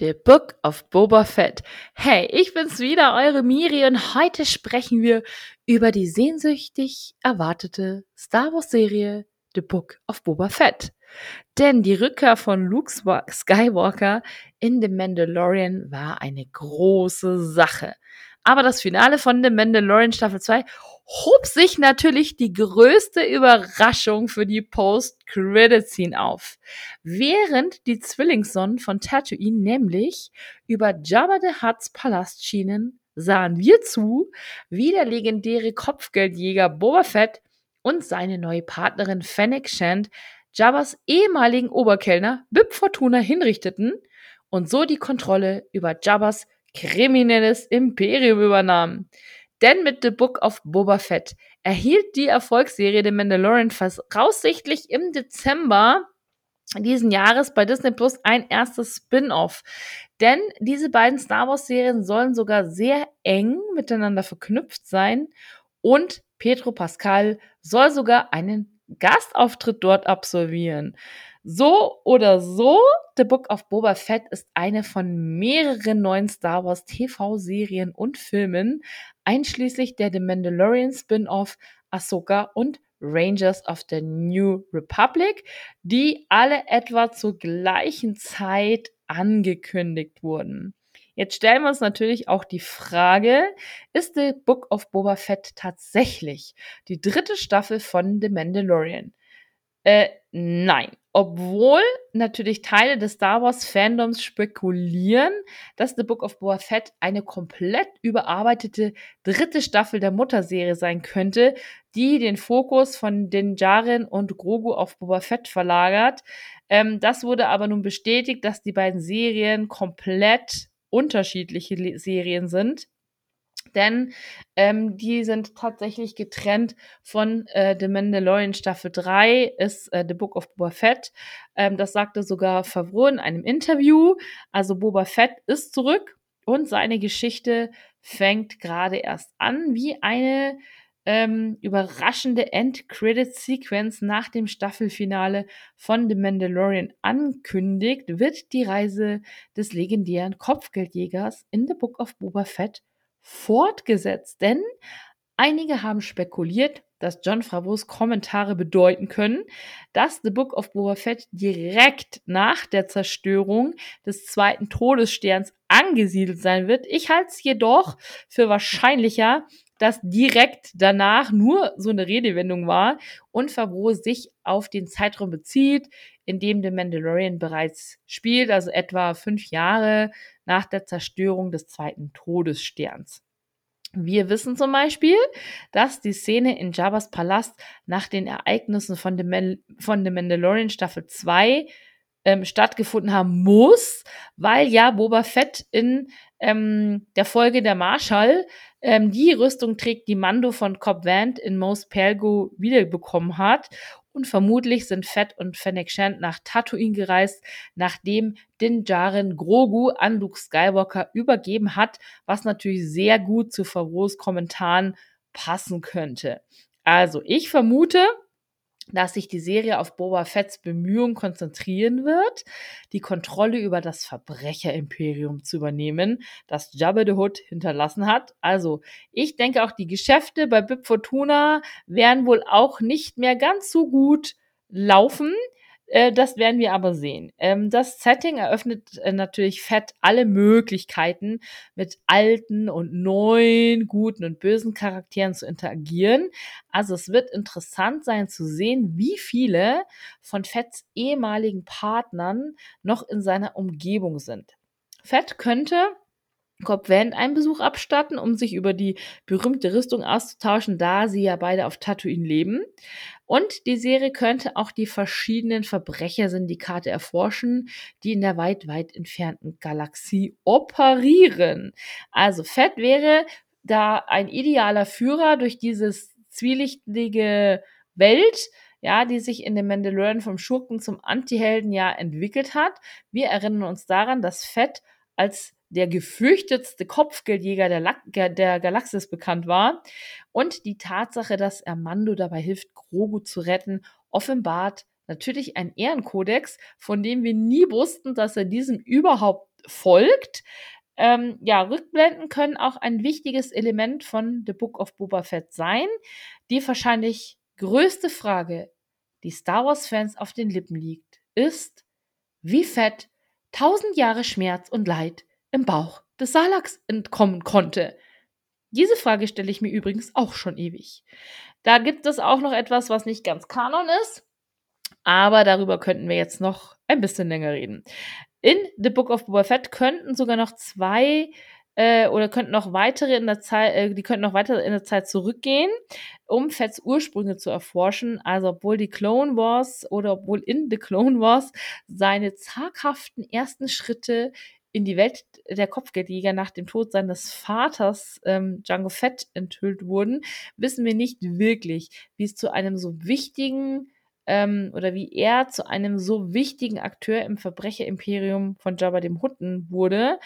The Book of Boba Fett. Hey, ich bin's wieder, eure Miri, und heute sprechen wir über die sehnsüchtig erwartete Star Wars Serie The Book of Boba Fett. Denn die Rückkehr von Luke Skywalker in The Mandalorian war eine große Sache. Aber das Finale von The Mandalorian Staffel 2 hob sich natürlich die größte Überraschung für die Post-Credit-Scene auf. Während die Zwillingssonnen von Tatooine nämlich über Jabba the Hutt's Palast schienen, sahen wir zu, wie der legendäre Kopfgeldjäger Boba Fett und seine neue Partnerin Fennec Shand Jabbas ehemaligen Oberkellner Bib Fortuna hinrichteten und so die Kontrolle über Jabbas kriminelles Imperium übernahmen. Denn mit The Book of Boba Fett erhielt die Erfolgsserie The Mandalorian voraussichtlich im Dezember diesen Jahres bei Disney Plus ein erstes Spin-off. Denn diese beiden Star Wars-Serien sollen sogar sehr eng miteinander verknüpft sein und Pedro Pascal soll sogar einen Gastauftritt dort absolvieren. So oder so, The Book of Boba Fett ist eine von mehreren neuen Star Wars TV-Serien und Filmen, einschließlich der The Mandalorian Spin-off Ahsoka und Rangers of the New Republic, die alle etwa zur gleichen Zeit angekündigt wurden. Jetzt stellen wir uns natürlich auch die Frage, ist The Book of Boba Fett tatsächlich die dritte Staffel von The Mandalorian? Äh, nein. Obwohl natürlich Teile des Star Wars Fandoms spekulieren, dass The Book of Boba Fett eine komplett überarbeitete dritte Staffel der Mutterserie sein könnte, die den Fokus von den Jaren und Grogu auf Boba Fett verlagert. Ähm, das wurde aber nun bestätigt, dass die beiden Serien komplett unterschiedliche Serien sind denn ähm, die sind tatsächlich getrennt von äh, The Mandalorian Staffel 3 ist äh, The Book of Boba Fett. Ähm, das sagte sogar Favreau in einem Interview. Also Boba Fett ist zurück und seine Geschichte fängt gerade erst an, wie eine ähm, überraschende End-Credit-Sequence nach dem Staffelfinale von The Mandalorian ankündigt, wird die Reise des legendären Kopfgeldjägers in The Book of Boba Fett fortgesetzt. Denn einige haben spekuliert, dass John Favreaus Kommentare bedeuten können, dass The Book of Boba Fett direkt nach der Zerstörung des zweiten Todessterns angesiedelt sein wird. Ich halte es jedoch für wahrscheinlicher, dass direkt danach nur so eine Redewendung war und Favreau sich auf den Zeitraum bezieht, in dem The Mandalorian bereits spielt, also etwa fünf Jahre nach der Zerstörung des zweiten Todessterns. Wir wissen zum Beispiel, dass die Szene in Jabba's Palast nach den Ereignissen von The, Mal von The Mandalorian Staffel 2 ähm, stattgefunden haben muss, weil ja Boba Fett in ähm, der Folge der Marshall ähm, die Rüstung trägt, die Mando von Cobb Vanth in Mos Pelgo wiederbekommen hat. Und vermutlich sind Fett und Fennec Shand nach Tatooine gereist, nachdem Din Djarin Grogu an Luke Skywalker übergeben hat, was natürlich sehr gut zu Favreaus Kommentaren passen könnte. Also, ich vermute, dass sich die Serie auf Boba Fetts Bemühungen konzentrieren wird, die Kontrolle über das Verbrecherimperium zu übernehmen, das Jabba the Hutt hinterlassen hat. Also, ich denke auch die Geschäfte bei Bib Fortuna werden wohl auch nicht mehr ganz so gut laufen. Äh, das werden wir aber sehen. Ähm, das Setting eröffnet äh, natürlich fett alle Möglichkeiten, mit alten und neuen, guten und bösen Charakteren zu interagieren. Also es wird interessant sein zu sehen, wie viele von Fetts ehemaligen Partnern noch in seiner Umgebung sind. Fett könnte Cobb Van einen Besuch abstatten, um sich über die berühmte Rüstung auszutauschen, da sie ja beide auf Tatooine leben. Und die Serie könnte auch die verschiedenen Verbrechersyndikate erforschen, die in der weit, weit entfernten Galaxie operieren. Also Fett wäre da ein idealer Führer durch dieses zwielichtige Welt, ja, die sich in dem Mandalorian vom Schurken zum Antihelden ja entwickelt hat. Wir erinnern uns daran, dass Fett als der gefürchtetste Kopfgeldjäger der, La der Galaxis bekannt war. Und die Tatsache, dass er Mando dabei hilft, Grogu zu retten, offenbart natürlich ein Ehrenkodex, von dem wir nie wussten, dass er diesem überhaupt folgt. Ähm, ja, Rückblenden können auch ein wichtiges Element von The Book of Boba Fett sein. Die wahrscheinlich größte Frage, die Star Wars-Fans auf den Lippen liegt, ist, wie Fett tausend Jahre Schmerz und Leid im Bauch des Salaks entkommen konnte. Diese Frage stelle ich mir übrigens auch schon ewig. Da gibt es auch noch etwas, was nicht ganz Kanon ist, aber darüber könnten wir jetzt noch ein bisschen länger reden. In The Book of Boba Fett könnten sogar noch zwei äh, oder könnten noch weitere in der Zeit, äh, die könnten noch weiter in der Zeit zurückgehen, um Fetts Ursprünge zu erforschen. Also obwohl die Clone Wars oder obwohl in The Clone Wars seine zaghaften ersten Schritte in die Welt der Kopfgeldjäger nach dem Tod seines Vaters ähm, Django Fett enthüllt wurden, wissen wir nicht wirklich, wie es zu einem so wichtigen ähm, oder wie er zu einem so wichtigen Akteur im Verbrecherimperium von Jabba dem Hutten wurde.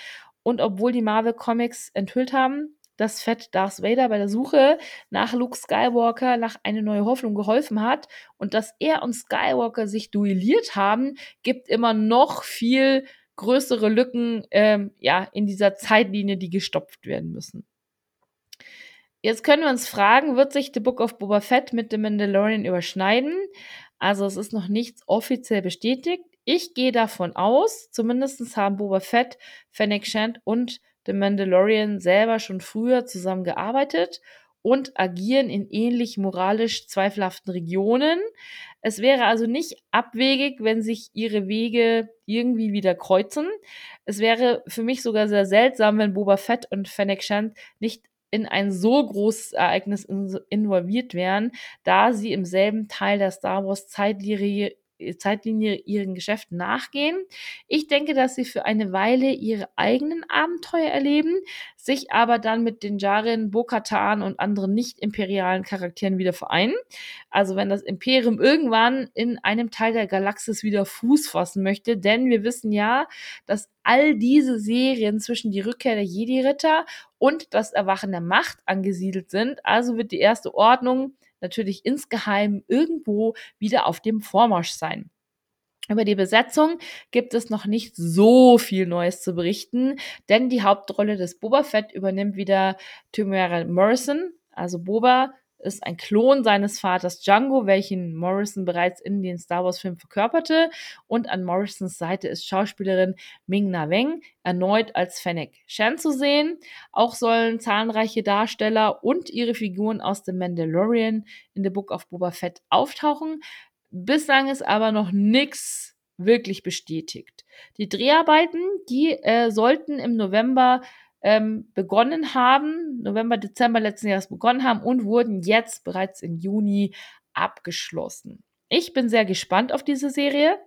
Und obwohl die Marvel Comics enthüllt haben, dass Fett Darth Vader bei der Suche nach Luke Skywalker nach eine neue Hoffnung geholfen hat und dass er und Skywalker sich duelliert haben, gibt immer noch viel größere Lücken ähm, ja in dieser Zeitlinie, die gestopft werden müssen. Jetzt können wir uns fragen, wird sich The Book of Boba Fett mit The Mandalorian überschneiden? Also es ist noch nichts offiziell bestätigt. Ich gehe davon aus, zumindest haben Boba Fett, Fennec Shand und The Mandalorian selber schon früher zusammengearbeitet und agieren in ähnlich moralisch zweifelhaften Regionen. Es wäre also nicht abwegig, wenn sich ihre Wege irgendwie wieder kreuzen. Es wäre für mich sogar sehr seltsam, wenn Boba Fett und Fennec Shand nicht in ein so großes Ereignis involviert wären, da sie im selben Teil der Star Wars Zeitlinie Zeitlinie ihren Geschäften nachgehen. Ich denke, dass sie für eine Weile ihre eigenen Abenteuer erleben, sich aber dann mit den Jaren, Bo-Katan und anderen nicht-imperialen Charakteren wieder vereinen. Also wenn das Imperium irgendwann in einem Teil der Galaxis wieder Fuß fassen möchte, denn wir wissen ja, dass all diese Serien zwischen die Rückkehr der Jedi-Ritter und das Erwachen der Macht angesiedelt sind. Also wird die erste Ordnung natürlich insgeheim irgendwo wieder auf dem Vormarsch sein. Über die Besetzung gibt es noch nicht so viel Neues zu berichten, denn die Hauptrolle des Boba Fett übernimmt wieder Tamara Morrison. Also Boba ist ein Klon seines Vaters Django, welchen Morrison bereits in den Star Wars-Filmen verkörperte. Und an Morrisons Seite ist Schauspielerin Ming-Na Weng erneut als Fennec Shan zu sehen. Auch sollen zahlreiche Darsteller und ihre Figuren aus The Mandalorian in The Book of Boba Fett auftauchen. Bislang ist aber noch nichts wirklich bestätigt. Die Dreharbeiten, die äh, sollten im November ähm, begonnen haben, November, Dezember letzten Jahres begonnen haben und wurden jetzt bereits im Juni abgeschlossen. Ich bin sehr gespannt auf diese Serie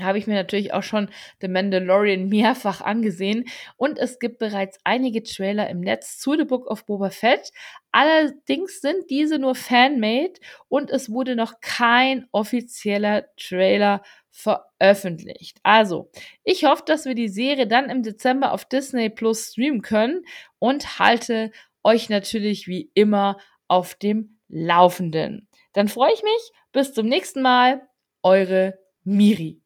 habe ich mir natürlich auch schon The Mandalorian mehrfach angesehen und es gibt bereits einige Trailer im Netz zu The Book of Boba Fett. Allerdings sind diese nur fanmade und es wurde noch kein offizieller Trailer veröffentlicht. Also, ich hoffe, dass wir die Serie dann im Dezember auf Disney Plus streamen können und halte euch natürlich wie immer auf dem Laufenden. Dann freue ich mich. Bis zum nächsten Mal. Eure Miri.